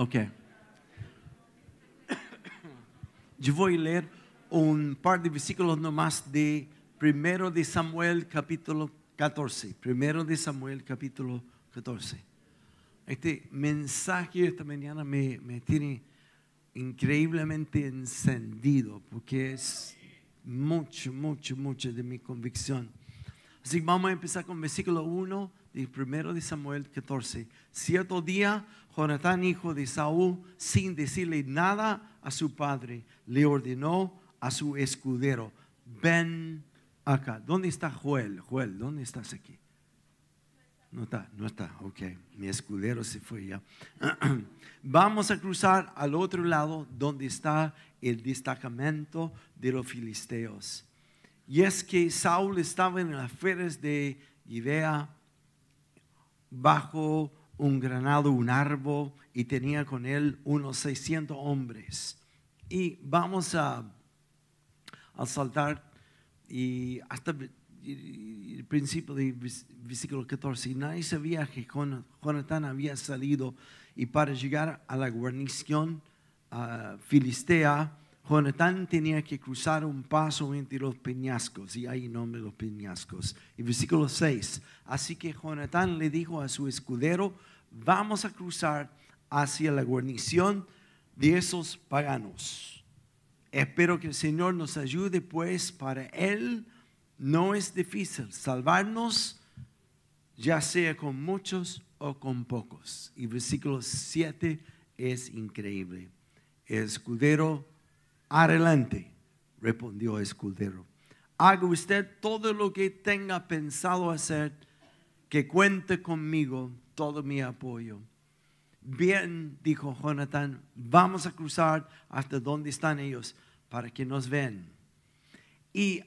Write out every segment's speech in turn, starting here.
Ok. Yo voy a leer un par de versículos nomás de primero de Samuel capítulo 14. Primero de Samuel capítulo 14. Este mensaje esta mañana me, me tiene increíblemente encendido porque es mucho, mucho, mucho de mi convicción. Así que vamos a empezar con versículo 1 del primero de Samuel 14. Cierto día, Jonatán, hijo de Saúl, sin decirle nada a su padre, le ordenó a su escudero, ven acá. ¿Dónde está Joel? Joel, ¿dónde estás aquí? No está, no está, ok. Mi escudero se fue ya. Vamos a cruzar al otro lado donde está el destacamento de los filisteos. Y es que Saúl estaba en las feres de Idea bajo un granado, un árbol, y tenía con él unos 600 hombres. Y vamos a, a saltar y hasta el principio del versículo 14. Y nadie sabía que Jonatán había salido y para llegar a la guarnición uh, filistea, Jonatán tenía que cruzar un paso entre los peñascos, y ahí nombre los peñascos. Y versículo 6, así que Jonatán le dijo a su escudero, vamos a cruzar hacia la guarnición de esos paganos. Espero que el Señor nos ayude, pues para Él no es difícil salvarnos, ya sea con muchos o con pocos. Y versículo 7 es increíble. El escudero Adelante, respondió el escudero. Haga usted todo lo que tenga pensado hacer, que cuente conmigo todo mi apoyo. Bien, dijo Jonathan, vamos a cruzar hasta donde están ellos para que nos vean. Y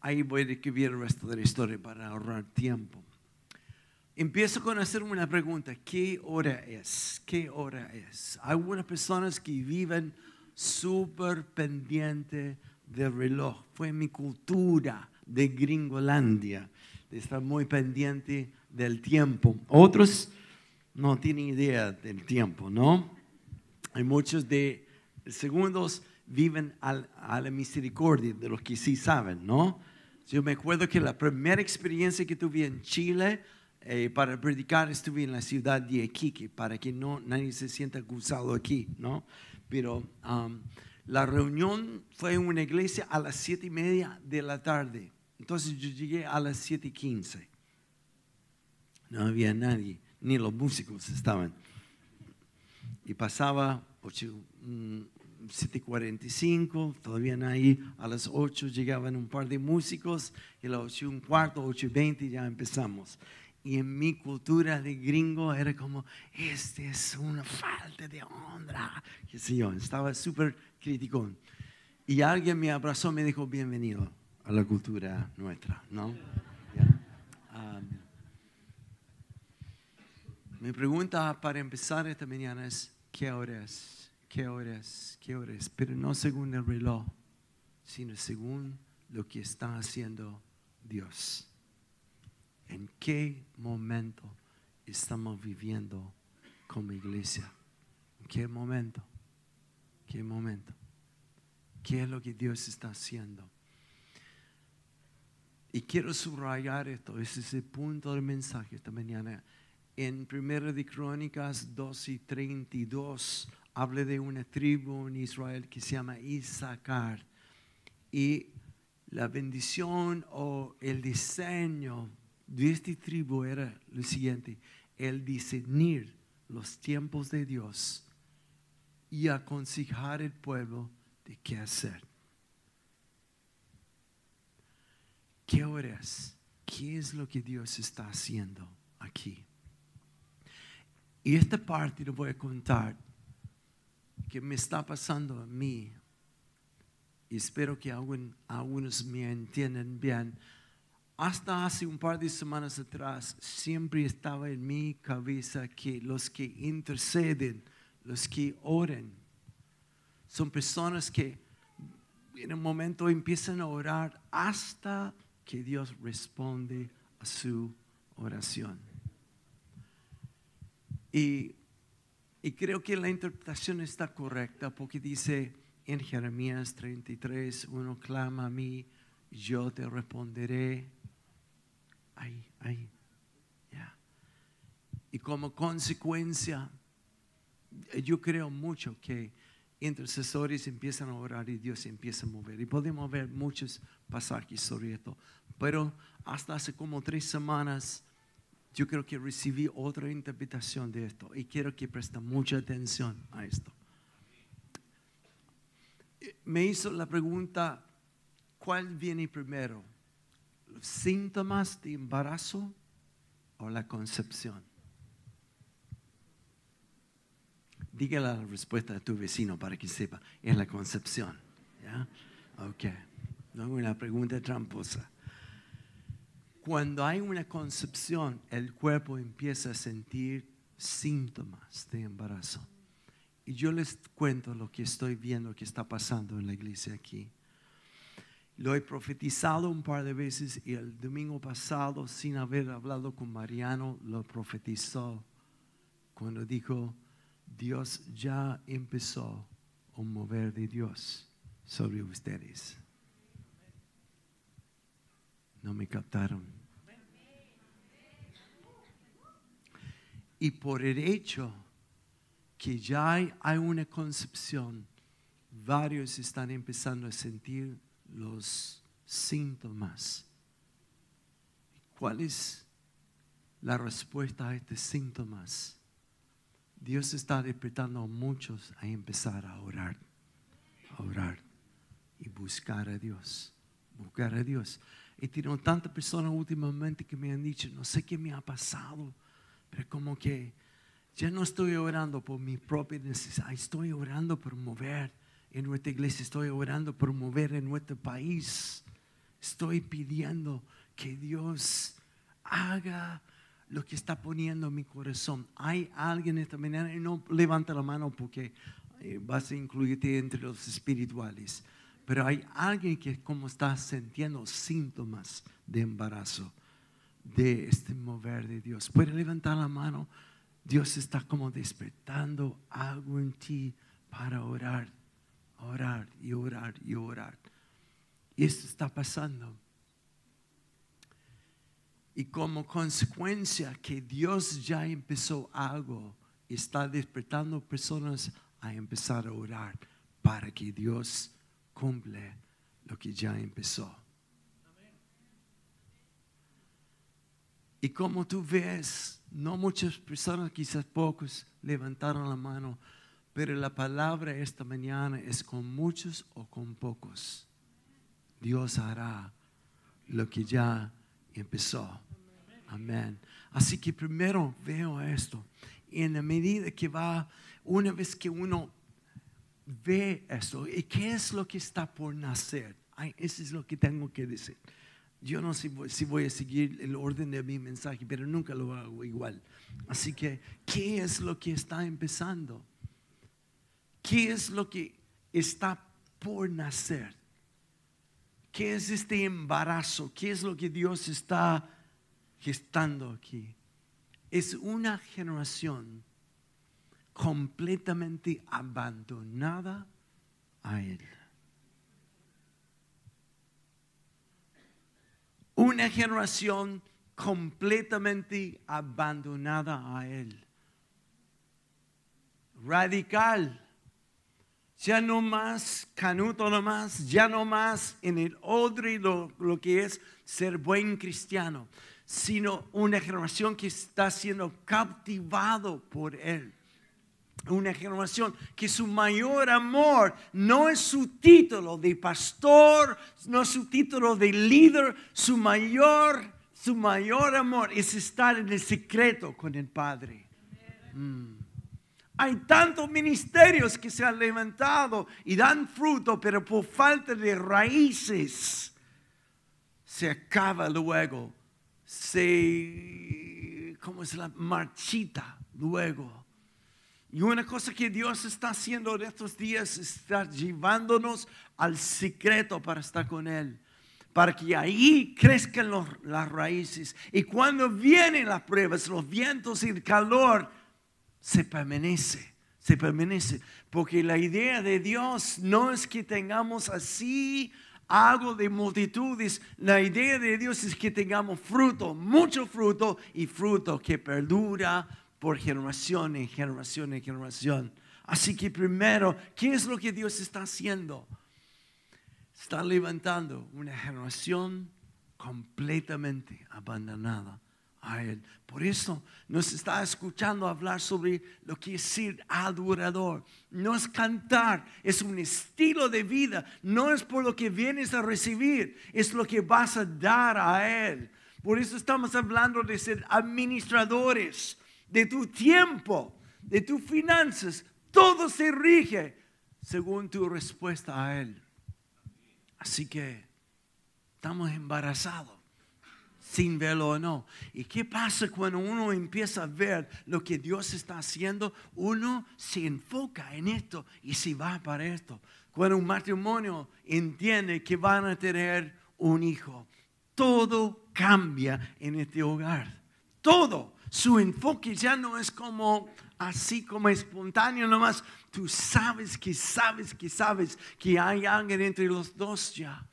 ahí voy a escribir el resto de la historia para ahorrar tiempo. Empiezo con hacer una pregunta, ¿qué hora es? ¿Qué hora es? Hay algunas personas que viven súper pendiente del reloj. Fue mi cultura de Gringolandia, de estar muy pendiente del tiempo. Otros no tienen idea del tiempo, ¿no? Hay muchos de segundos viven a la misericordia de los que sí saben, ¿no? Yo me acuerdo que la primera experiencia que tuve en Chile eh, para predicar estuve en la ciudad de Iquique, para que no, nadie se sienta acusado aquí, ¿no? Pero um, la reunión fue en una iglesia a las siete y media de la tarde. Entonces yo llegué a las siete y quince. No había nadie, ni los músicos estaban. Y pasaba 7.45, mm, todavía nadie. A las 8 llegaban un par de músicos y a las 8 un cuarto, 8.20 ya empezamos. Y en mi cultura de gringo era como, este es una falta de honra. Que sé yo, estaba súper crítico. Y alguien me abrazó me dijo, bienvenido a la cultura nuestra, ¿no? Um, mi pregunta para empezar esta mañana es, ¿qué hora es? ¿Qué hora es? ¿Qué hora es? Pero no según el reloj, sino según lo que está haciendo Dios en qué momento estamos viviendo como iglesia. ¿En qué momento? ¿Qué momento? ¿Qué es lo que Dios está haciendo? Y quiero subrayar esto, ese es el punto del mensaje esta mañana. En 1 de Crónicas 2 y 32 habla de una tribu en Israel que se llama Isaacar. Y la bendición o el diseño de esta tribu era lo siguiente, el discernir los tiempos de Dios y aconsejar al pueblo de qué hacer. ¿Qué hora es? ¿Qué es lo que Dios está haciendo aquí? Y esta parte lo voy a contar que me está pasando a mí. Espero que algunos me entiendan bien hasta hace un par de semanas atrás siempre estaba en mi cabeza que los que interceden, los que oran, son personas que en un momento empiezan a orar hasta que Dios responde a su oración. Y Y creo que la interpretación está correcta porque dice en Jeremías 33, uno clama a mí, yo te responderé. Ahí, ahí. ya. Y como consecuencia, yo creo mucho que intercesores empiezan a orar y Dios empieza a mover. Y podemos ver muchos pasajes sobre esto. Pero hasta hace como tres semanas yo creo que recibí otra interpretación de esto y quiero que presten mucha atención a esto. Me hizo la pregunta, ¿cuál viene primero? ¿Los síntomas de embarazo o la concepción? Dígale la respuesta a tu vecino para que sepa, es la concepción. ¿Ya? Ok, no una pregunta tramposa. Cuando hay una concepción, el cuerpo empieza a sentir síntomas de embarazo. Y yo les cuento lo que estoy viendo que está pasando en la iglesia aquí. Lo he profetizado un par de veces y el domingo pasado, sin haber hablado con Mariano, lo profetizó cuando dijo, Dios ya empezó a mover de Dios sobre ustedes. No me captaron. Y por el hecho que ya hay, una concepción, varios están empezando a sentir los síntomas. ¿Cuál es la respuesta a estos síntomas? Dios está despertando a muchos a empezar a orar, a orar y buscar a Dios, buscar a Dios. He tenido tantas personas últimamente que me han dicho, no sé qué me ha pasado pero como que ya no estoy orando por mi propia necesidad, estoy orando por mover en nuestra iglesia, estoy orando por mover en nuestro país. Estoy pidiendo que Dios haga lo que está poniendo en mi corazón. Hay alguien esta mañana, no levanta la mano porque eh, vas a incluirte entre los espirituales, pero hay alguien que como está sintiendo síntomas de embarazo de este mover de Dios. Puede levantar la mano. Dios está como despertando algo en ti para orar, orar y orar y orar. Y esto está pasando. Y como consecuencia que Dios ya empezó algo, está despertando personas a empezar a orar para que Dios cumple lo que ya empezó. Y como tú ves, no muchas personas, quizás pocos, levantaron la mano, pero la palabra esta mañana es con muchos o con pocos. Dios hará lo que ya empezó. Amén. Así que primero veo esto. Y en la medida que va, una vez que uno ve esto, ¿y qué es lo que está por nacer? eso es lo que tengo que decir. Yo no sé si voy a seguir el orden de mi mensaje, pero nunca lo hago igual. Así que, ¿qué es lo que está empezando? ¿Qué es lo que está por nacer? ¿Qué es este embarazo? ¿Qué es lo que Dios está gestando aquí? Es una generación completamente abandonada a Él. Una generación completamente abandonada a Él. Radical. Ya no más canuto no más, ya no más en el odre lo, lo que es ser buen cristiano, sino una generación que está siendo cautivado por Él una generación que su mayor amor no es su título de pastor, no es su título de líder, su mayor, su mayor amor es estar en el secreto con el Padre. Mm. Hay tantos ministerios que se han levantado y dan fruto, pero por falta de raíces se acaba luego, se, ¿cómo es la marchita luego? Y una cosa que Dios está haciendo en estos días está llevándonos al secreto para estar con Él. Para que ahí crezcan las raíces. Y cuando vienen las pruebas, los vientos y el calor, se permanece, se permanece. Porque la idea de Dios no es que tengamos así algo de multitudes. La idea de Dios es que tengamos fruto, mucho fruto y fruto que perdura por generación en generación en generación. Así que primero, ¿qué es lo que Dios está haciendo? Está levantando una generación completamente abandonada a Él. Por eso nos está escuchando hablar sobre lo que es ser adorador. No es cantar, es un estilo de vida. No es por lo que vienes a recibir, es lo que vas a dar a Él. Por eso estamos hablando de ser administradores de tu tiempo, de tus finanzas. Todo se rige según tu respuesta a Él. Así que estamos embarazados sin verlo o no. ¿Y qué pasa cuando uno empieza a ver lo que Dios está haciendo? Uno se enfoca en esto y se va para esto. Cuando un matrimonio entiende que van a tener un hijo, todo cambia en este hogar. Todo. Su enfoque ya no es como así como espontáneo nomás. Tú sabes que sabes que sabes que hay alguien entre los dos ya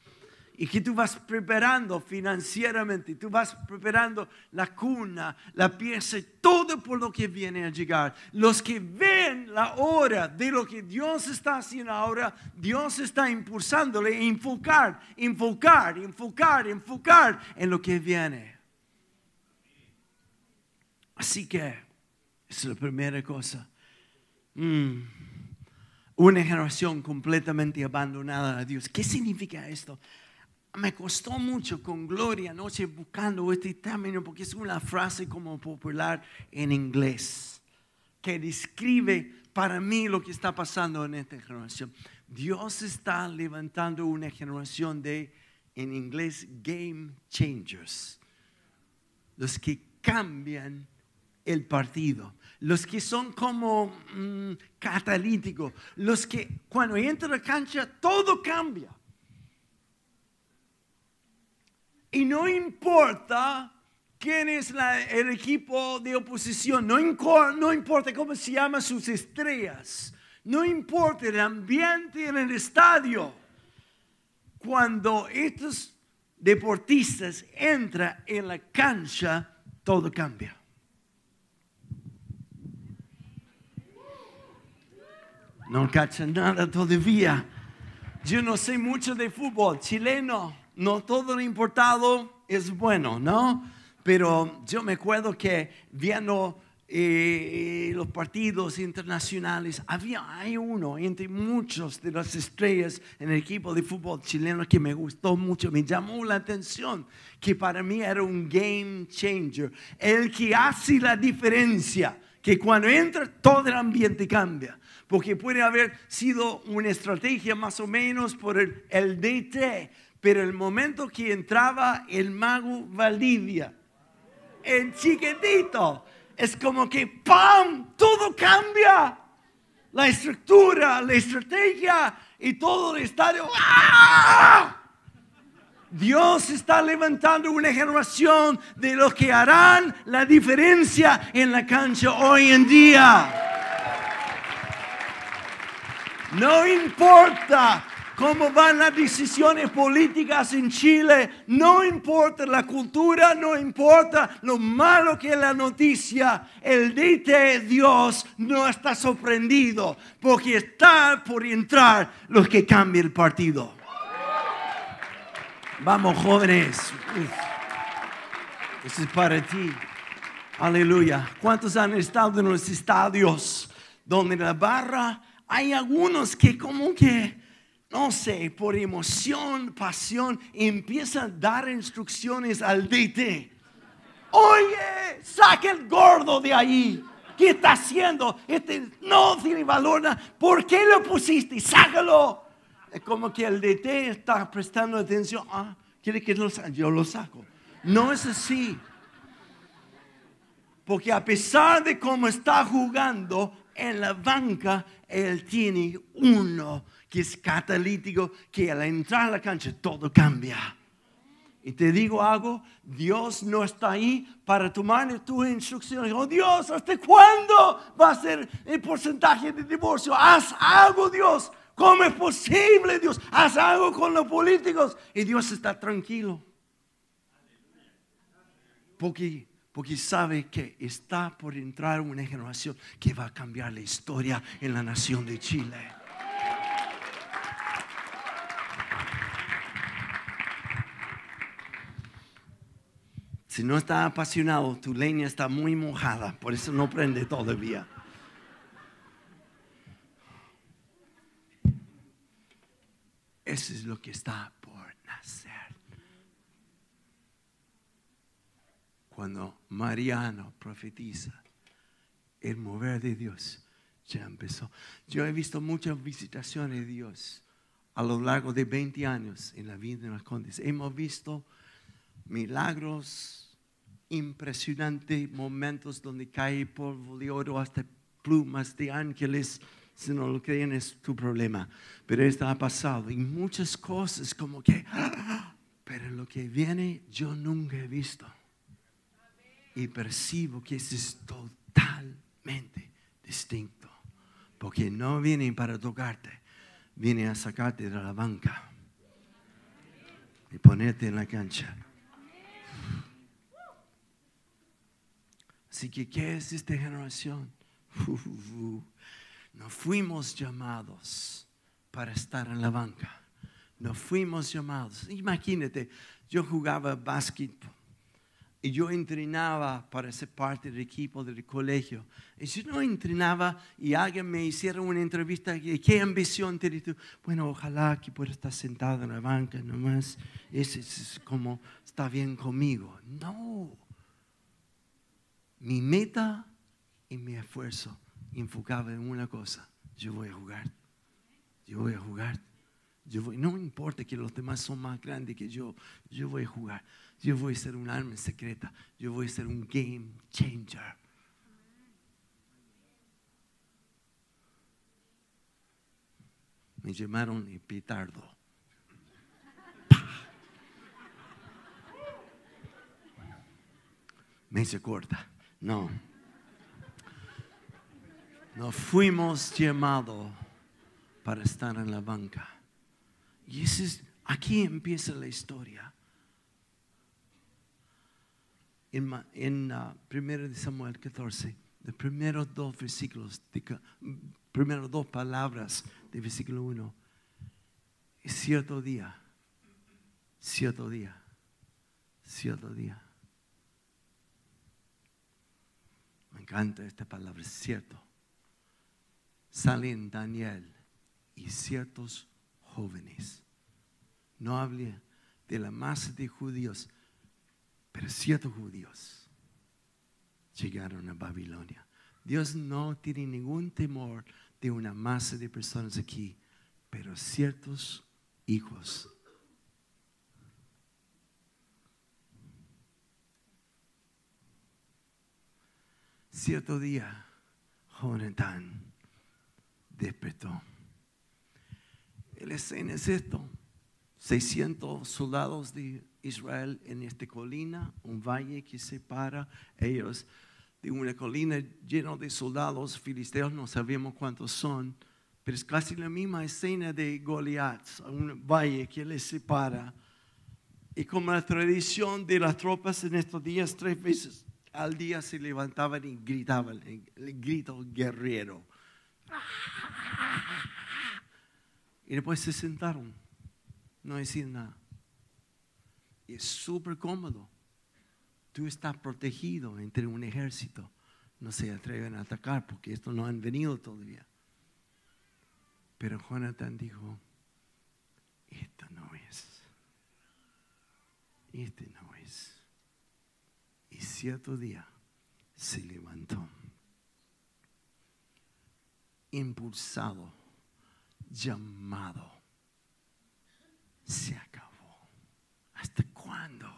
y que tú vas preparando financieramente, tú vas preparando la cuna, la pieza, todo por lo que viene a llegar. Los que ven la hora de lo que Dios está haciendo ahora, Dios está impulsándole a enfocar, enfocar, enfocar, enfocar en lo que viene. Así que, esa es la primera cosa. Mm. Una generación completamente abandonada a Dios. ¿Qué significa esto? Me costó mucho con Gloria anoche buscando este término porque es una frase como popular en inglés que describe para mí lo que está pasando en esta generación. Dios está levantando una generación de, en inglés, game changers. Los que cambian el partido. Los que son como mm, catalíticos. Los que cuando entra a la cancha todo cambia. Y no importa quién es el equipo de oposición, no, no importa cómo se llaman sus estrellas, no importa el ambiente en el estadio. Cuando estos deportistas entran en la cancha, todo cambia. No cachan nada todavía. Yo no sé mucho de fútbol chileno no todo lo importado es bueno, ¿no? Pero yo me acuerdo que viendo eh, los partidos internacionales, había, hay uno entre muchos de las estrellas en el equipo de fútbol chileno que me gustó mucho, me llamó la atención, que para mí era un game changer, el que hace la diferencia, que cuando entra todo el ambiente cambia porque puede haber sido una estrategia más o menos por el, el DT, pero el momento que entraba el mago Valdivia, en chiquitito, es como que ¡pam! Todo cambia. La estructura, la estrategia y todo el estadio. ¡ah! Dios está levantando una generación de los que harán la diferencia en la cancha hoy en día. No importa cómo van las decisiones políticas en Chile, no importa la cultura, no importa lo malo que es la noticia, el de Dios no está sorprendido porque está por entrar los que cambian el partido. Vamos jóvenes, eso es para ti. Aleluya. ¿Cuántos han estado en los estadios donde la barra hay algunos que como que no sé, por emoción, pasión, empieza a dar instrucciones al DT. Oye, saca el gordo de ahí. ¿Qué está haciendo? Este no tiene valor. ¿Por qué lo pusiste? Sácalo. Es como que el DT está prestando atención. Ah, quiere que lo yo lo saco. No es así. Porque a pesar de cómo está jugando en la banca, él tiene uno que es catalítico, que al entrar a la cancha todo cambia. Y te digo algo, Dios no está ahí para tomar tus instrucciones. Oh Dios, ¿hasta cuándo va a ser el porcentaje de divorcio? Haz algo, Dios. ¿Cómo es posible, Dios? Haz algo con los políticos. Y Dios está tranquilo. Porque, porque sabe que está por entrar una generación que va a cambiar la historia en la nación de Chile. Si no está apasionado, tu leña está muy mojada, por eso no prende todavía. Eso es lo que está por nacer. Cuando Mariano profetiza, el mover de Dios ya empezó. Yo he visto muchas visitaciones de Dios a lo largo de 20 años en la vida de los condes. Hemos visto milagros impresionantes, momentos donde cae polvo de oro hasta plumas de ángeles. Si no lo creen es tu problema. Pero esto ha pasado y muchas cosas como que, pero lo que viene yo nunca he visto. Y percibo que eso es totalmente distinto. Porque no vienen para tocarte, vienen a sacarte de la banca y ponerte en la cancha. Así que, ¿qué es esta generación? No fuimos llamados para estar en la banca. No fuimos llamados. Imagínate, yo jugaba básquetbol y yo entrenaba para ser parte del equipo del colegio. Y si no entrenaba y alguien me hiciera una entrevista, ¿qué ambición tienes tú? Bueno, ojalá que pueda estar sentado en la banca nomás. Ese es como está bien conmigo. No mi meta y mi esfuerzo enfocaba en una cosa. Yo voy a jugar. Yo voy a jugar. Yo voy, no importa que los demás son más grandes que yo, yo voy a jugar. Yo voy a ser un arma secreta. Yo voy a ser un game changer. Me llamaron el. Me hice corta. No. No fuimos llamados para estar en la banca. Y es, aquí empieza la historia. En, en uh, 1 Samuel 14, los primeros dos versículos, de, primeros dos palabras del versículo 1. Es cierto día, cierto día, cierto día Me encanta esta palabra, cierto. Salen Daniel y ciertos jóvenes. No hable de la masa de judíos, pero ciertos judíos llegaron a Babilonia. Dios no tiene ningún temor de una masa de personas aquí, pero ciertos hijos Cierto día, Jonathan despertó. El escena es esto. 600 soldados de Israel en esta colina, un valle que separa ellos de una colina llena de soldados filisteos, no sabemos cuántos son, pero es casi la misma escena de Goliat, un valle que les separa. Y como la tradición de las tropas en estos días, tres veces al día se levantaban y gritaban, el grito guerrero. Y después se sentaron, no decían nada. Es súper cómodo. Tú estás protegido entre un ejército. No se atreven a atacar porque estos no han venido todavía. Pero Jonathan dijo, esto no es. Este no. Y cierto día se levantó, impulsado, llamado. Se acabó. ¿Hasta cuándo?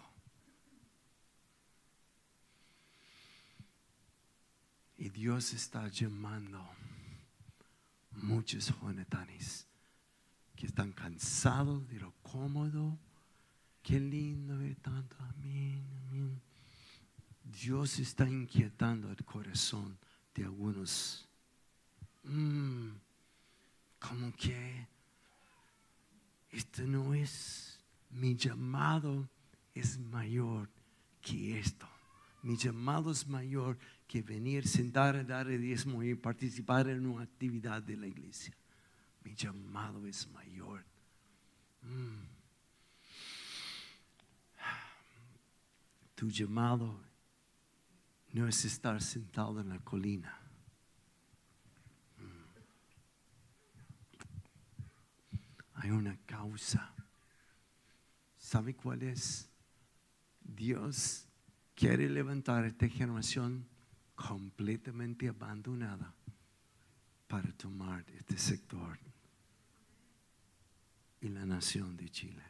Y Dios está llamando muchos jonatanes que están cansados de lo cómodo, Qué lindo ver tanto. Amén, amén. Dios está inquietando el corazón de algunos. Mm, como que esto no es mi llamado es mayor que esto. Mi llamado es mayor que venir, sentar, dar el diezmo y participar en una actividad de la iglesia. Mi llamado es mayor. Mm. Tu llamado no es estar sentado en la colina. Mm. Hay una causa. ¿Sabe cuál es? Dios quiere levantar esta generación completamente abandonada para tomar este sector y la nación de Chile.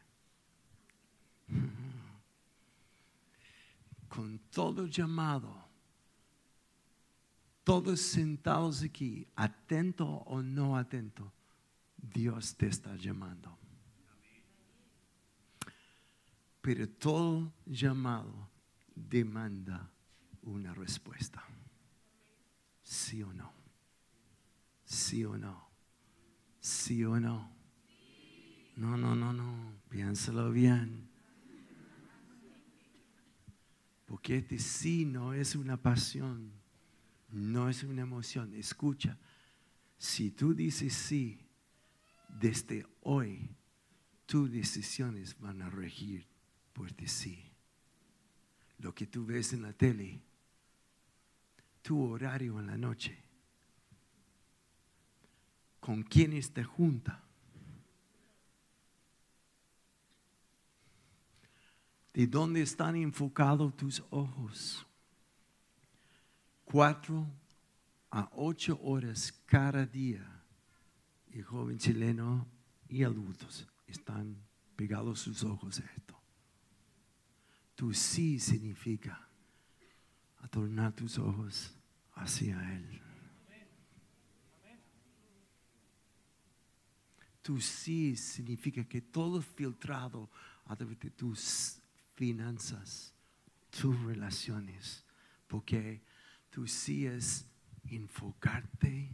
Con todo llamado, todos sentados aquí, atento o no atento, Dios te está llamando. Pero todo llamado demanda una respuesta. ¿Sí o no? ¿Sí o no? ¿Sí o no? No, no, no, no. Piénsalo bien. Porque este sí no es una pasión, no es una emoción. Escucha, si tú dices sí, desde hoy, tus decisiones van a regir por ti sí. Lo que tú ves en la tele, tu horario en la noche, con quienes te junta, de dónde están enfocados tus ojos. Cuatro a ocho horas cada día. El joven chileno y adultos están pegados sus ojos a esto. Tu sí significa atornar tus ojos hacia Él. Tu sí significa que todo filtrado a través de tus finanzas, tus relaciones, porque tu sí es enfocarte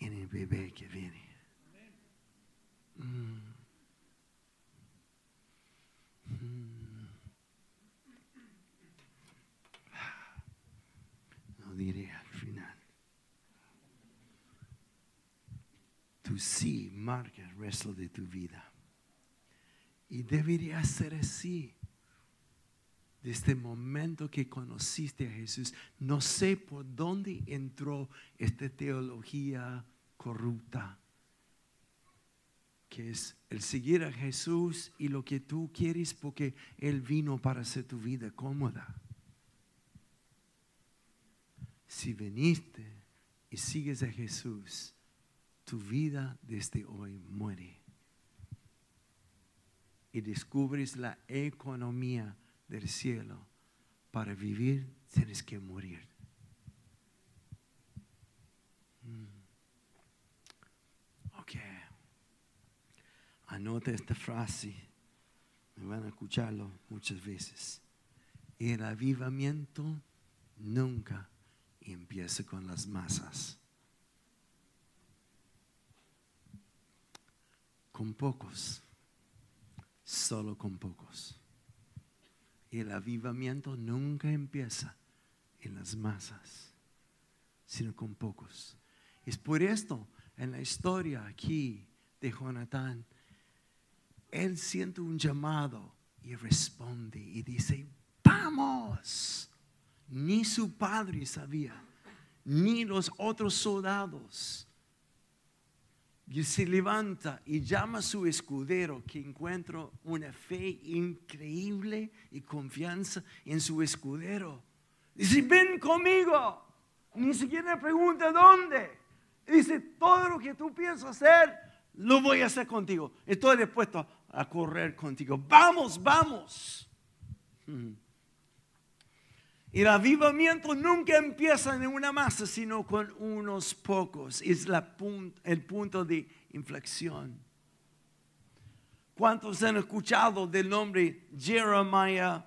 en el bebé que viene. Mm. Mm. No diré al final. Tu sí marca el resto de tu vida. Y debería ser así. Desde el momento que conociste a Jesús, no sé por dónde entró esta teología corrupta, que es el seguir a Jesús y lo que tú quieres porque Él vino para hacer tu vida cómoda. Si viniste y sigues a Jesús, tu vida desde hoy muere y descubres la economía del cielo, para vivir tienes que morir. Mm. Ok. Anota esta frase. Me van a escucharlo muchas veces. El avivamiento nunca empieza con las masas. Con pocos solo con pocos. El avivamiento nunca empieza en las masas, sino con pocos. Es por esto, en la historia aquí de Jonatán, él siente un llamado y responde y dice, vamos. Ni su padre sabía, ni los otros soldados y se levanta y llama a su escudero, que encuentra una fe increíble y confianza en su escudero. Dice, ven conmigo. Ni siquiera pregunta dónde. Dice, todo lo que tú piensas hacer, lo voy a hacer contigo. Estoy dispuesto a correr contigo. Vamos, vamos. El avivamiento nunca empieza en una masa, sino con unos pocos. Es el punto de inflexión. ¿Cuántos han escuchado del nombre Jeremiah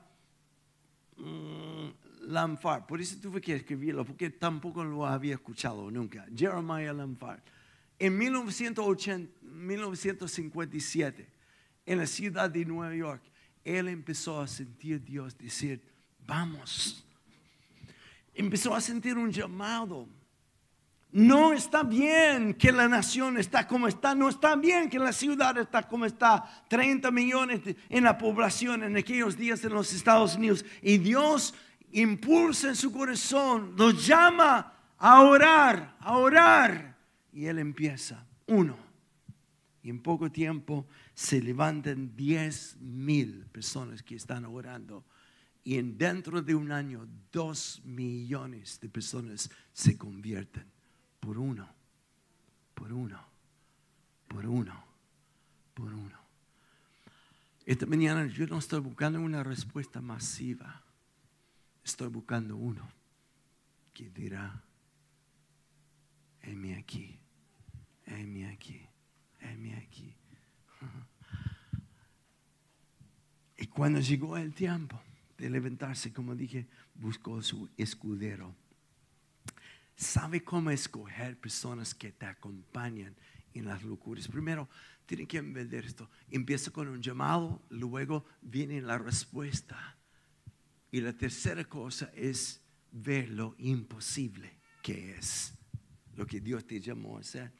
Lamfar? Por eso tuve que escribirlo, porque tampoco lo había escuchado nunca. Jeremiah Lamfar. En 1980, 1957, en la ciudad de Nueva York, él empezó a sentir Dios decir, vamos. Empezó a sentir un llamado no está bien que la nación está como está, no está bien que la ciudad está como está. 30 millones en la población en aquellos días en los Estados Unidos. Y Dios impulsa en su corazón, lo llama a orar, a orar. Y él empieza, uno. Y en poco tiempo se levantan 10 mil personas que están orando. Y en dentro de un año, dos millones de personas se convierten por uno, por uno, por uno, por uno. Esta mañana yo no estoy buscando una respuesta masiva, estoy buscando uno que dirá, heme aquí, heme aquí, heme aquí. Y cuando llegó el tiempo de levantarse, como dije, buscó su escudero sabe cómo escoger personas que te acompañan en las locuras. Primero, tiene que entender esto. Empieza con un llamado, luego viene la respuesta. Y la tercera cosa es ver lo imposible que es lo que Dios te llamó a hacer.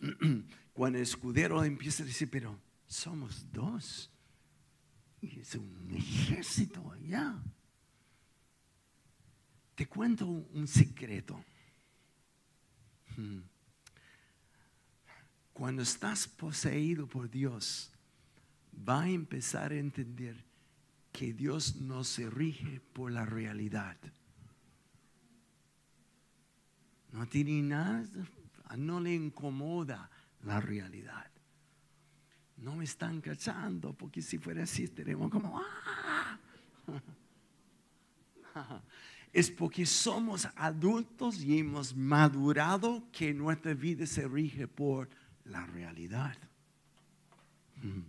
Cuando el escudero empieza a decir, pero somos dos. Es un ejército allá. Te cuento un secreto. Cuando estás poseído por Dios, va a empezar a entender que Dios no se rige por la realidad. No tiene nada, no le incomoda la realidad. No me están cachando, porque si fuera así estaremos como, ¡ah! es porque somos adultos y hemos madurado que nuestra vida se rige por la realidad. Mm.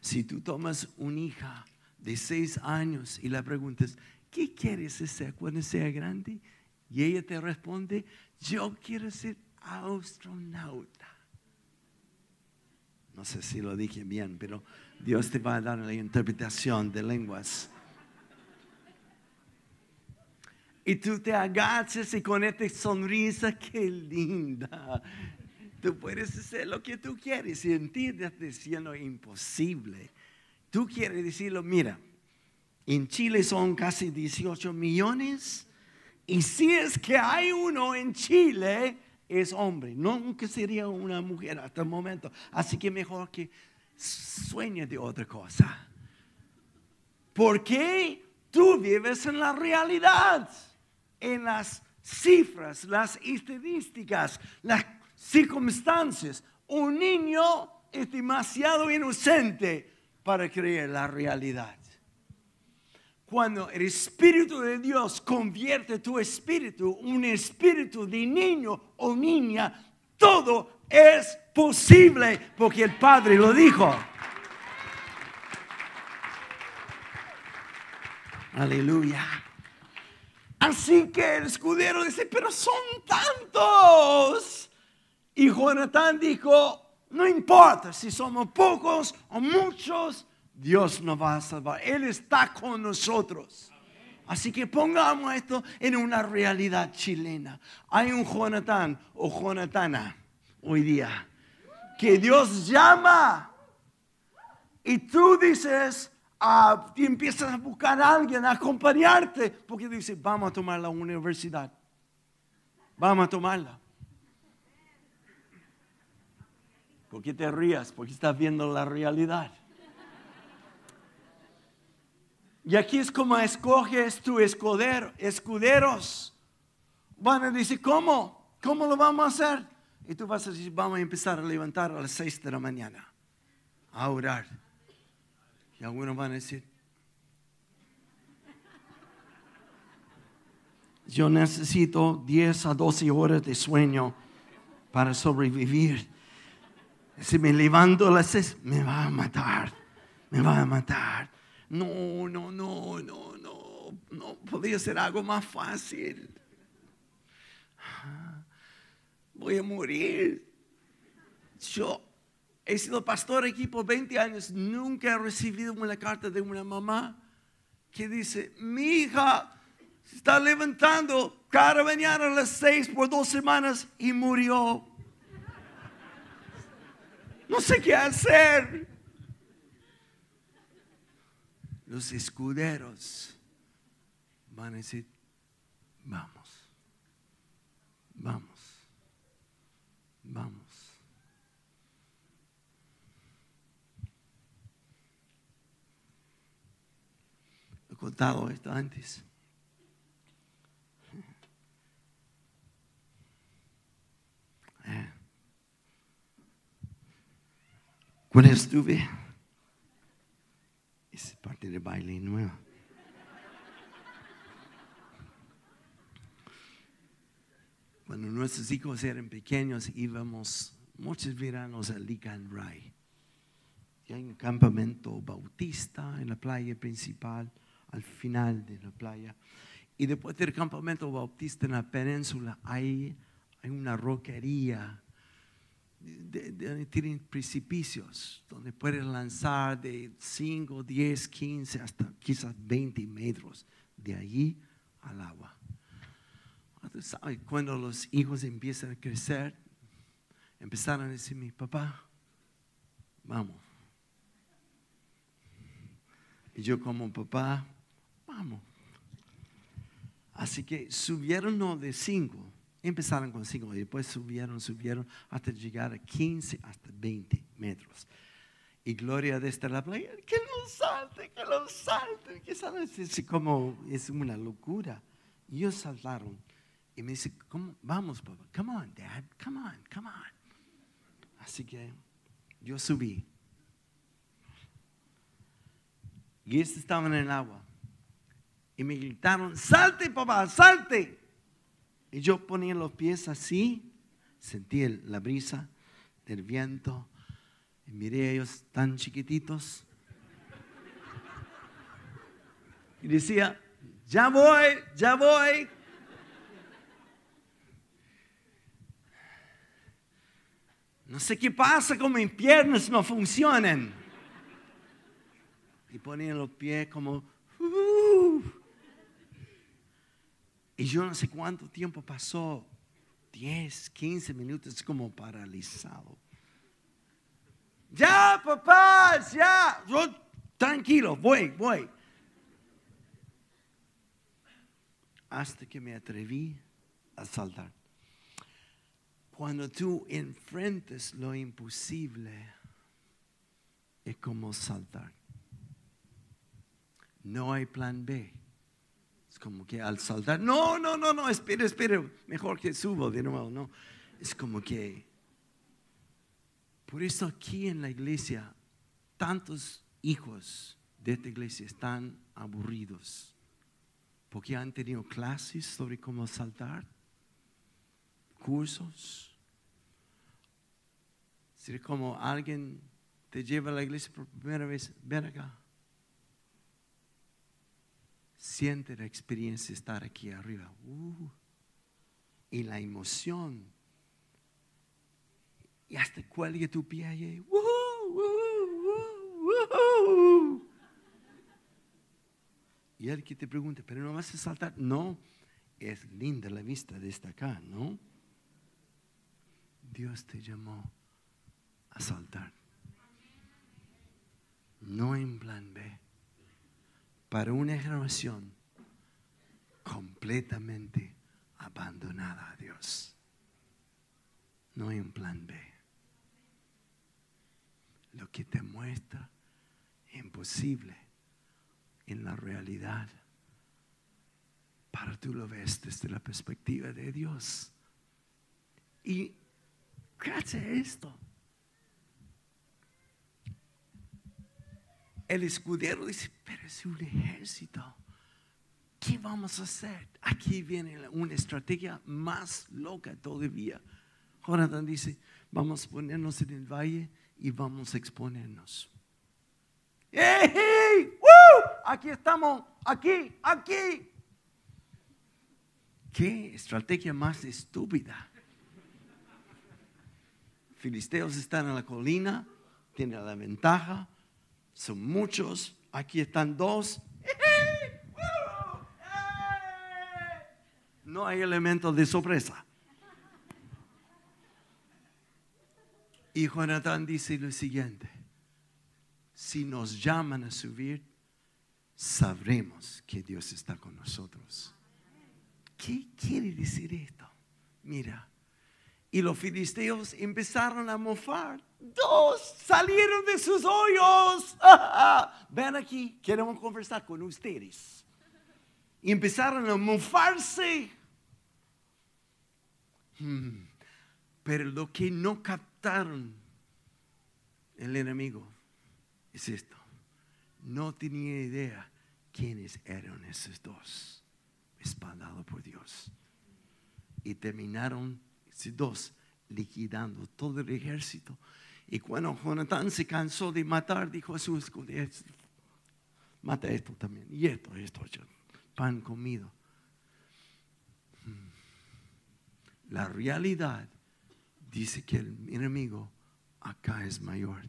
Si tú tomas una hija de seis años y la preguntas, ¿qué quieres ser cuando sea grande? Y ella te responde, yo quiero ser astronauta. No sé si lo dije bien, pero Dios te va a dar la interpretación de lenguas. Y tú te agachas y con esta sonrisa, qué linda. Tú puedes hacer lo que tú quieres y en ti estás diciendo imposible. Tú quieres decirlo, mira, en Chile son casi 18 millones y si es que hay uno en Chile, es hombre, nunca sería una mujer hasta el momento. Así que mejor que sueñe de otra cosa. Porque tú vives en la realidad en las cifras, las estadísticas, las circunstancias. Un niño es demasiado inocente para creer la realidad. Cuando el Espíritu de Dios convierte tu espíritu, un espíritu de niño o niña, todo es posible porque el Padre lo dijo. Aleluya. Así que el escudero dice, pero son tantos. Y Jonatán dijo, no importa si somos pocos o muchos, Dios nos va a salvar. Él está con nosotros. Así que pongamos esto en una realidad chilena. Hay un Jonatán o Jonatana hoy día que Dios llama y tú dices, y empiezas a buscar a alguien a acompañarte, porque dice, vamos a tomar la universidad. Vamos a tomarla. ¿Por qué te rías? Porque estás viendo la realidad. Y aquí es como escoges tu escudero, escuderos. Van a decir, ¿cómo? ¿Cómo lo vamos a hacer? Y tú vas a decir, vamos a empezar a levantar a las seis de la mañana, a orar y algunos van a decir, yo necesito 10 a 12 horas de sueño para sobrevivir. Si me levanto a las 6, me va a matar. me va a matar. No, no, no, no, no, no, podría ser algo más fácil. Voy a morir. Yo he sido pastor aquí por 20 años, nunca he recibido una carta de una mamá que dice, mi hija se está levantando cada mañana a las seis por dos semanas y murió. No sé qué hacer. Los escuderos van a decir, vamos, vamos, vamos. He contado esto antes. Eh. Cuando estuve, es parte del baile nuevo. Cuando nuestros hijos eran pequeños, íbamos muchos veranos a Lican Ray. Y hay un campamento bautista en la playa principal, al final de la playa. Y después del campamento bautista en la península, hay, hay una roquería donde tienen precipicios, donde puedes lanzar de 5, 10, 15, hasta quizás 20 metros de allí al agua. Cuando los hijos empiezan a crecer, empezaron a decirme, papá, vamos. Y yo como papá, vamos. Así que subieron no de 5 Empezaron con 5 y después subieron, subieron hasta llegar a 15, hasta 20 metros. Y Gloria desde la playa, que lo salte, que lo salte, que sabes, es como es una locura. Y ellos saltaron y me dice, vamos papá, come on dad, come on, come on. Así que yo subí. Y ellos estaban en el agua. Y me gritaron, salte papá, salte. Y yo ponía los pies así, sentí la brisa del viento y miré a ellos tan chiquititos. Y decía, ya voy, ya voy. No sé qué pasa con mis piernas no funcionan. Y ponía los pies como, uh, y yo no sé cuánto tiempo pasó, 10, 15 minutos como paralizado. Ya, papá, ya. Yo, tranquilo, voy, voy. Hasta que me atreví a saltar. Cuando tú enfrentes lo imposible, es como saltar. No hay plan B como que al saltar, no, no, no, no, espere, espere, mejor que subo de nuevo, no. Es como que, por eso aquí en la iglesia, tantos hijos de esta iglesia están aburridos, porque han tenido clases sobre cómo saltar, cursos. Si como alguien te lleva a la iglesia por primera vez, ven acá siente la experiencia estar aquí arriba. Uh, y la emoción. Y hasta cuelgue tu pie allí. Uh, y el que te pregunta, pero no vas a saltar. No, es linda la vista de esta acá, ¿no? Dios te llamó a saltar. No en plan B para una generación completamente abandonada a Dios. No hay un plan B. Lo que te muestra imposible en la realidad, para tú lo ves desde la perspectiva de Dios. Y gracias a esto, el escudero dice, pero es un ejército. ¿Qué vamos a hacer? Aquí viene una estrategia más loca todavía. Jonathan dice, vamos a ponernos en el valle y vamos a exponernos. ¡Hey! hey! ¡Woo! Aquí estamos, aquí, aquí. ¿Qué estrategia más estúpida? Filisteos están en la colina, tienen la ventaja, son muchos, aquí están dos. No hay elementos de sorpresa. Y Jonatán dice lo siguiente, si nos llaman a subir, sabremos que Dios está con nosotros. ¿Qué quiere decir esto? Mira, y los filisteos empezaron a mofar. Dos salieron de sus hoyos. Ven aquí, queremos conversar con ustedes. Y empezaron a mofarse. Hmm. Pero lo que no captaron el enemigo es esto. No tenía idea quiénes eran esos dos, espaldados por Dios. Y terminaron, dos, liquidando todo el ejército. Y cuando Jonatán se cansó de matar, dijo a su escudero, mata esto también, y esto, esto, pan comido. Hmm. La realidad dice que el enemigo acá es mayor.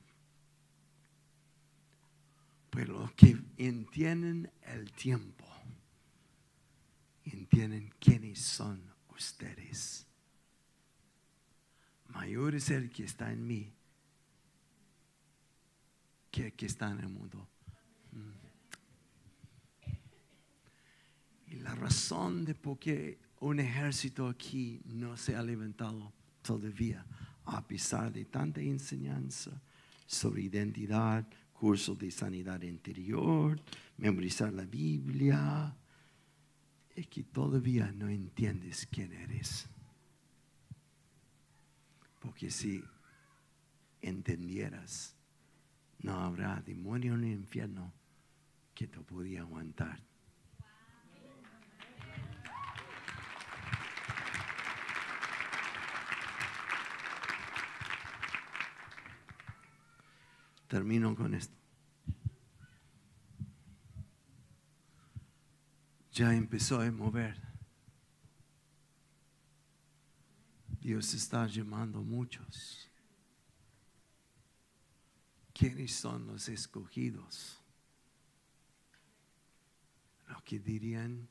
Pero los que entienden el tiempo, entienden quiénes son ustedes. Mayor es el que está en mí que el que está en el mundo. Mm. Y la razón de por qué un ejército aquí no se ha levantado todavía, a pesar de tanta enseñanza sobre identidad, curso de sanidad interior, memorizar la Biblia, es que todavía no entiendes quién eres. Porque si entendieras, no habrá demonio en el infierno que te podía aguantar. Termino con esto. Ya empezó a mover. Dios está llamando a muchos. ¿Quiénes son los escogidos? Los que dirían,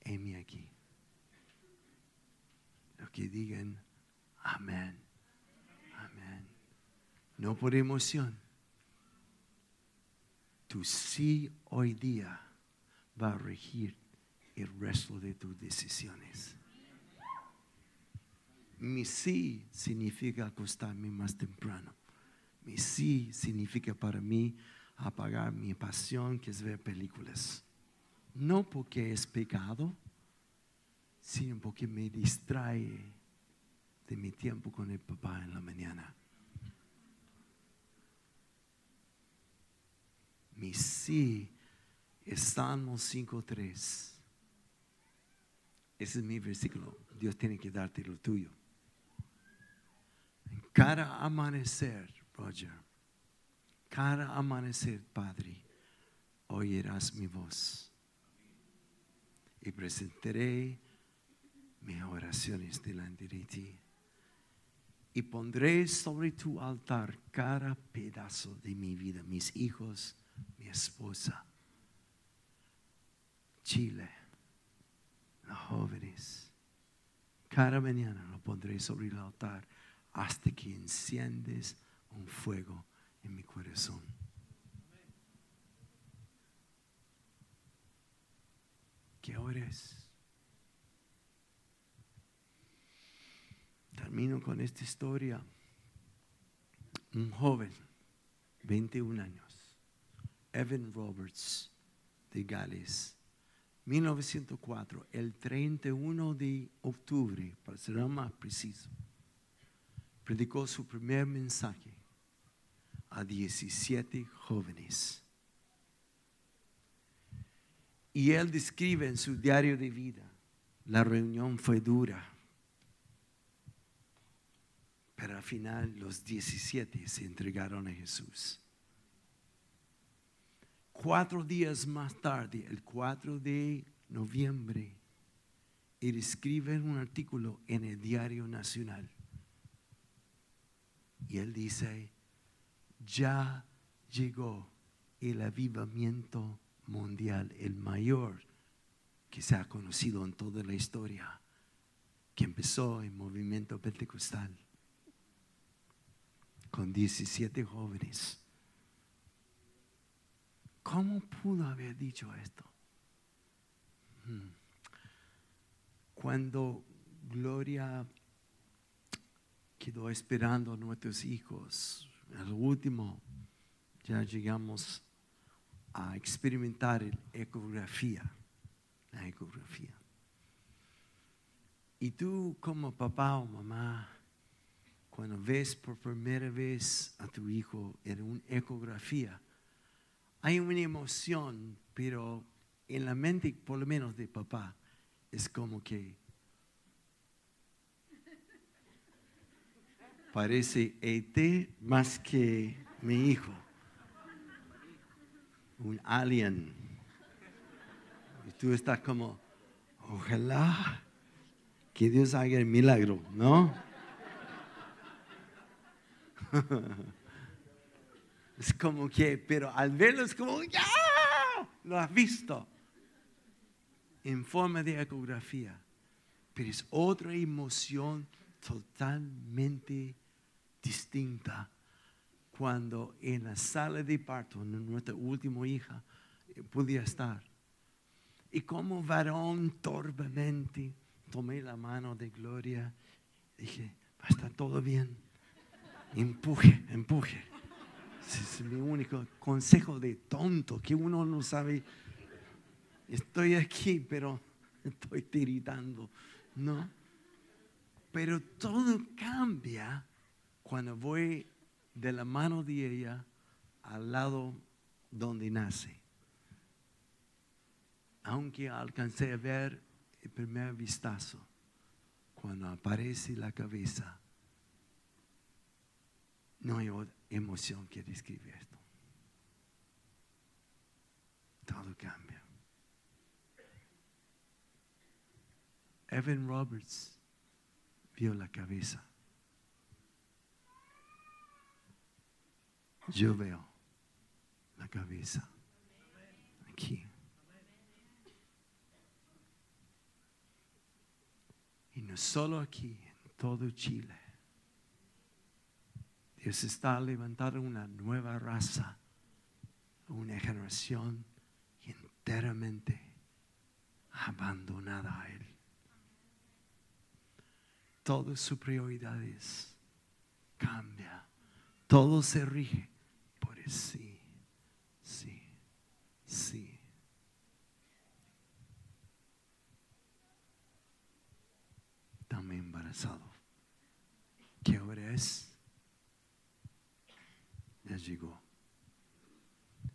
heme aquí. Los que digan, amén no por emoción. Tu sí hoy día va a regir el resto de tus decisiones. Mi sí significa acostarme más temprano. Mi sí significa para mí apagar mi pasión que es ver películas. No porque es pecado, sino porque me distrae de mi tiempo con el papá en la mañana. Mi sí es Salmo 5.3. Ese es mi versículo. Dios tiene que darte lo tuyo. Cada amanecer, Roger, cada amanecer, Padre, oirás mi voz. Y presentaré mis oraciones delante de ti. Y pondré sobre tu altar cada pedazo de mi vida, mis hijos, mi esposa, Chile, los jóvenes. Cada mañana lo pondré sobre el altar hasta que enciendes un fuego en mi corazón. ¿Qué hora es? Termino con esta historia. Un joven, 21 años Evan Roberts de Gales. 1904, el 31 de octubre, para ser más preciso, predicó su primer mensaje a 17 jóvenes. Y él describe en su diario de vida, la reunión fue dura, pero al final los 17 se entregaron a Jesús. Cuatro días más tarde, el 4 de noviembre, él escribe un artículo en el Diario Nacional. Y él dice, ya llegó el avivamiento mundial, el mayor que se ha conocido en toda la historia, que empezó el movimiento pentecostal con 17 jóvenes. ¿Cómo pudo haber dicho esto? Hmm. Cuando Gloria quedó esperando a nuestros hijos, al último ya llegamos a experimentar la ecografía, la ecografía. Y tú como papá o mamá, cuando ves por primera vez a tu hijo en una ecografía, hay una emoción, pero en la mente, por lo menos de papá, es como que parece ET más que mi hijo, un alien. Y tú estás como, ojalá que Dios haga el milagro, ¿no? Es como que, pero al verlo es como, ¡ya! Lo has visto. En forma de ecografía. Pero es otra emoción totalmente distinta cuando en la sala de parto, nuestra última hija, eh, podía estar. Y como varón torpemente tomé la mano de Gloria, dije, va a estar todo bien. Empuje, empuje. Ese es mi único consejo de tonto, que uno no sabe. Estoy aquí, pero estoy tiritando. No. Pero todo cambia cuando voy de la mano de ella al lado donde nace. Aunque alcancé a ver el primer vistazo, cuando aparece la cabeza, no hay emoción que describe esto. Todo cambia. Evan Roberts vio la cabeza. Yo veo la cabeza aquí. Y no solo aquí, en todo Chile. Dios está levantando una nueva raza, una generación enteramente abandonada a Él. Todas sus prioridades cambia. Todo se rige sí, sí, sí. También embarazado. ¿Qué hora es? Ya llegó.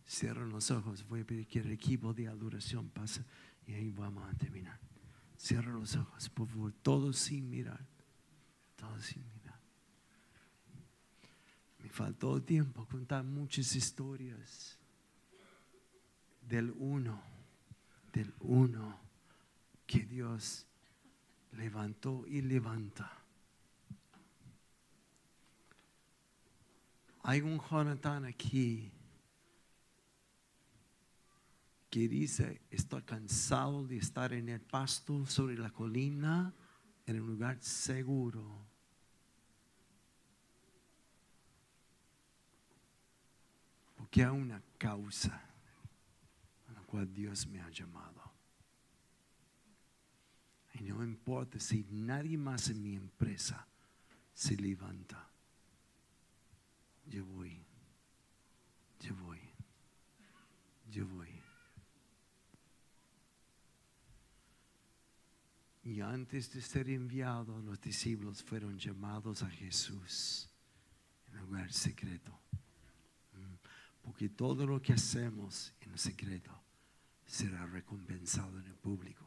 Cierra los ojos. Voy a pedir que el equipo de adoración pase y ahí vamos a terminar. Cierra los ojos, por favor. Todos sin mirar. Todos sin mirar. Faltó tiempo contar muchas historias del uno, del uno que Dios levantó y levanta Hay un Jonathan aquí que dice, estoy cansado de estar en el pasto sobre la colina, en un lugar seguro. Porque hay una causa a la cual Dios me ha llamado. Y no importa si nadie más en mi empresa se levanta yo voy, yo voy, yo voy. Y antes de ser enviados, los discípulos fueron llamados a Jesús en lugar secreto. Porque todo lo que hacemos en secreto será recompensado en el público.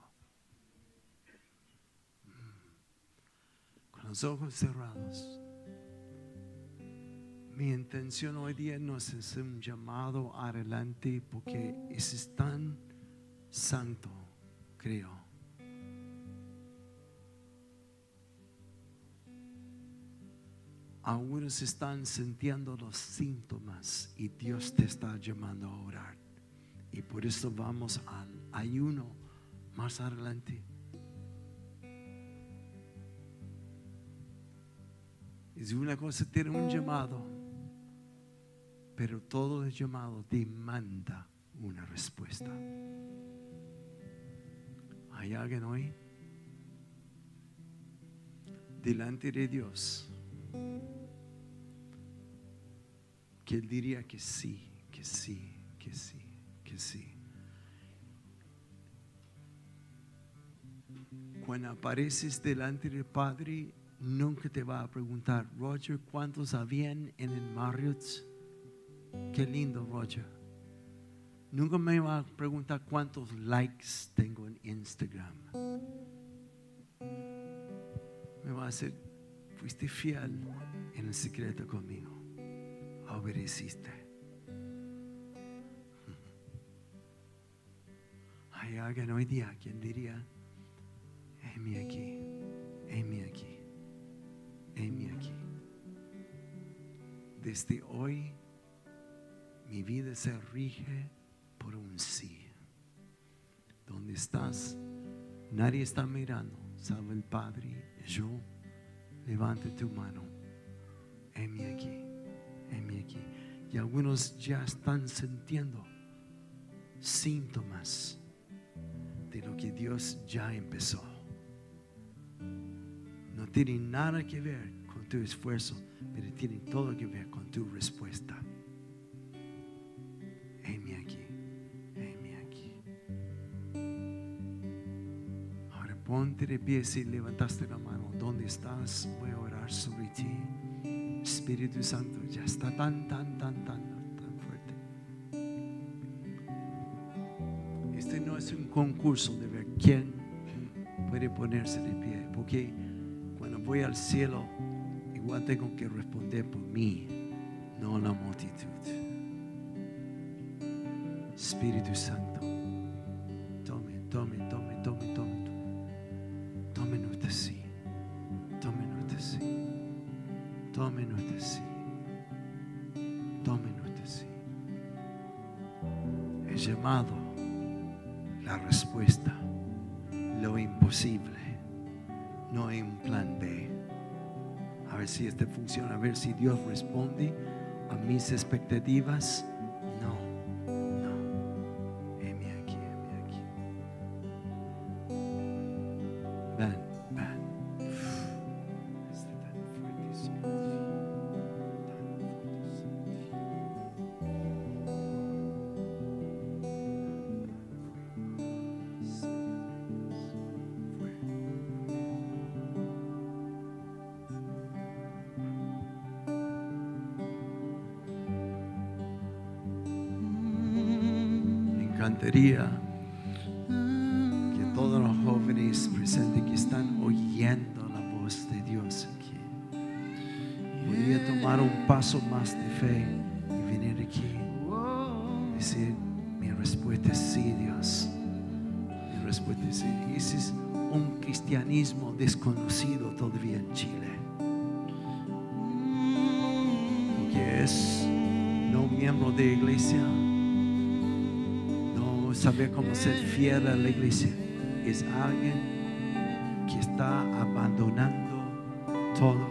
Mm. Con los ojos cerrados Mi intención hoy día no es hacer un llamado adelante porque es tan santo, creo. Algunos están sintiendo los síntomas y Dios te está llamando a orar. Y por eso vamos al ayuno más adelante. Es una cosa tener un llamado, pero todo el llamado demanda una respuesta. ¿Hay alguien hoy? Delante de Dios que Él diría que sí, que sí, que sí, que sí. Cuando apareces delante del Padre, nunca te va a preguntar, Roger, ¿cuántos habían en el Marriott? Qué lindo, Roger. Nunca me va a preguntar cuántos likes tengo en Instagram. Me va a decir, fuiste fiel en el secreto conmigo. Obedeciste. Hay alguien hoy día quien diría, heme aquí, heme aquí, heme aquí. Desde hoy mi vida se rige por un sí. Donde estás, nadie está mirando, salvo el Padre, yo. Levante tu mano. Heme aquí, heme aquí. Y algunos ya están sintiendo síntomas de lo que Dios ya empezó. No tiene nada que ver con tu esfuerzo, pero tiene todo que ver con tu respuesta. Heme aquí, ponte de pie si levantaste la mano. ¿Dónde estás? Voy a orar sobre ti. Espíritu Santo ya está tan, tan, tan, tan, tan fuerte. Este no es un concurso de ver quién puede ponerse de pie, porque cuando voy al cielo, igual tengo que responder por mí, no la multitud. Espíritu Santo, mis expectativas. No. Que todos los jóvenes presentes que están oyendo la voz de Dios aquí, podría tomar un paso más de fe y venir aquí. Decir, mi respuesta es sí, Dios. Mi respuesta es sí. Ese es un cristianismo desconocido todavía en Chile. Que es no miembro de iglesia, saber cómo ser fiel a la iglesia. Es alguien que está abandonando todo.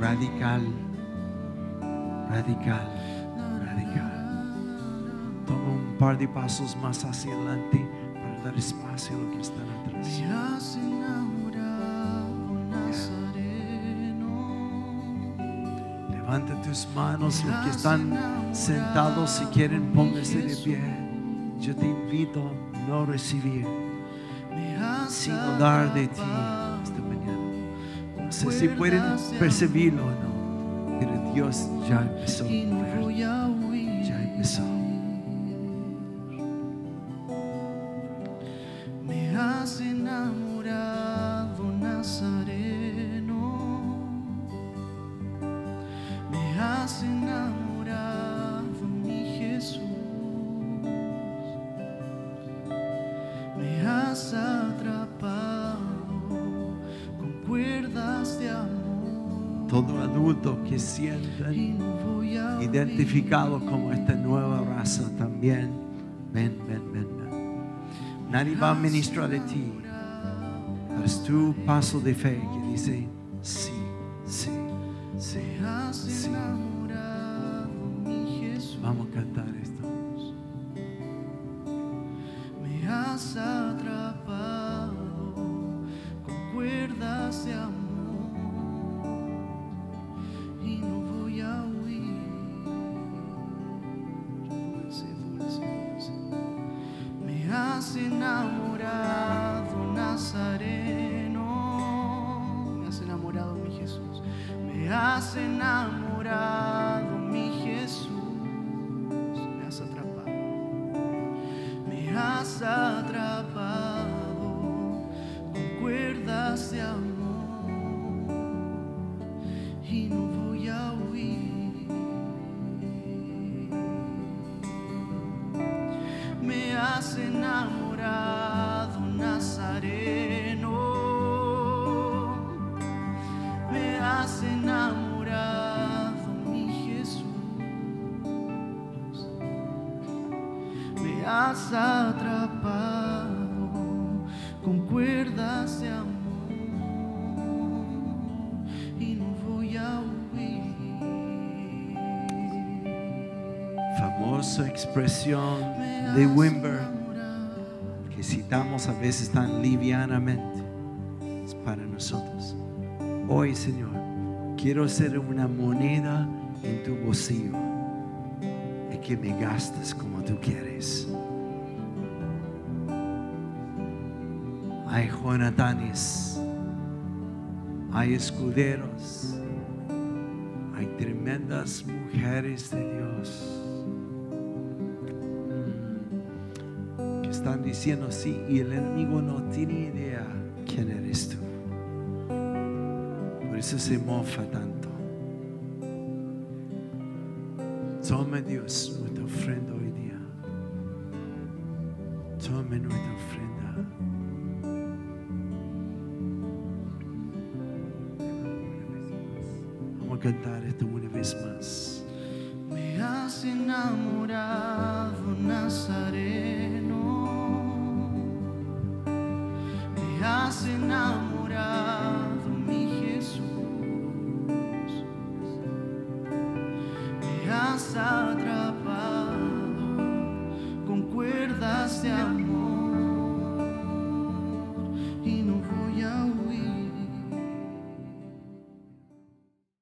Radical, radical, radical. Toma un par de pasos más hacia adelante para dar espacio a los que están atrás. Levanta tus manos, los que están sentados, si quieren, pónganse de pie. Yo te invito a no recibir, sino dar de ti esta mañana. No sé si pueden percibirlo o no, pero Dios ya empezó. Has enamorado, mi Jesús. Me has atrapado con cuerdas de amor. Todo adulto que huir. identificados como esta nueva raza también. Ven, ven, ven, ven. Nadie va a ministrar de ti. Es tu paso de fe que dice, sí, me has atrapado con cuerdas de amor y no voy a huir. Famosa expresión de Wimber que citamos a veces tan livianamente. Es para nosotros. Hoy, Señor, quiero ser una moneda en tu bolsillo que me gastes como tú quieres. Hay Jonatanes, hay escuderos, hay tremendas mujeres de Dios que están diciendo sí y el enemigo no tiene idea quién eres tú. Por eso se mofa tanto. Tome Dios nuestra ofrenda hoy día. Tome nuestra ofrenda. Vamos a cantar esto una vez más. Me has enamorado, Nazareno.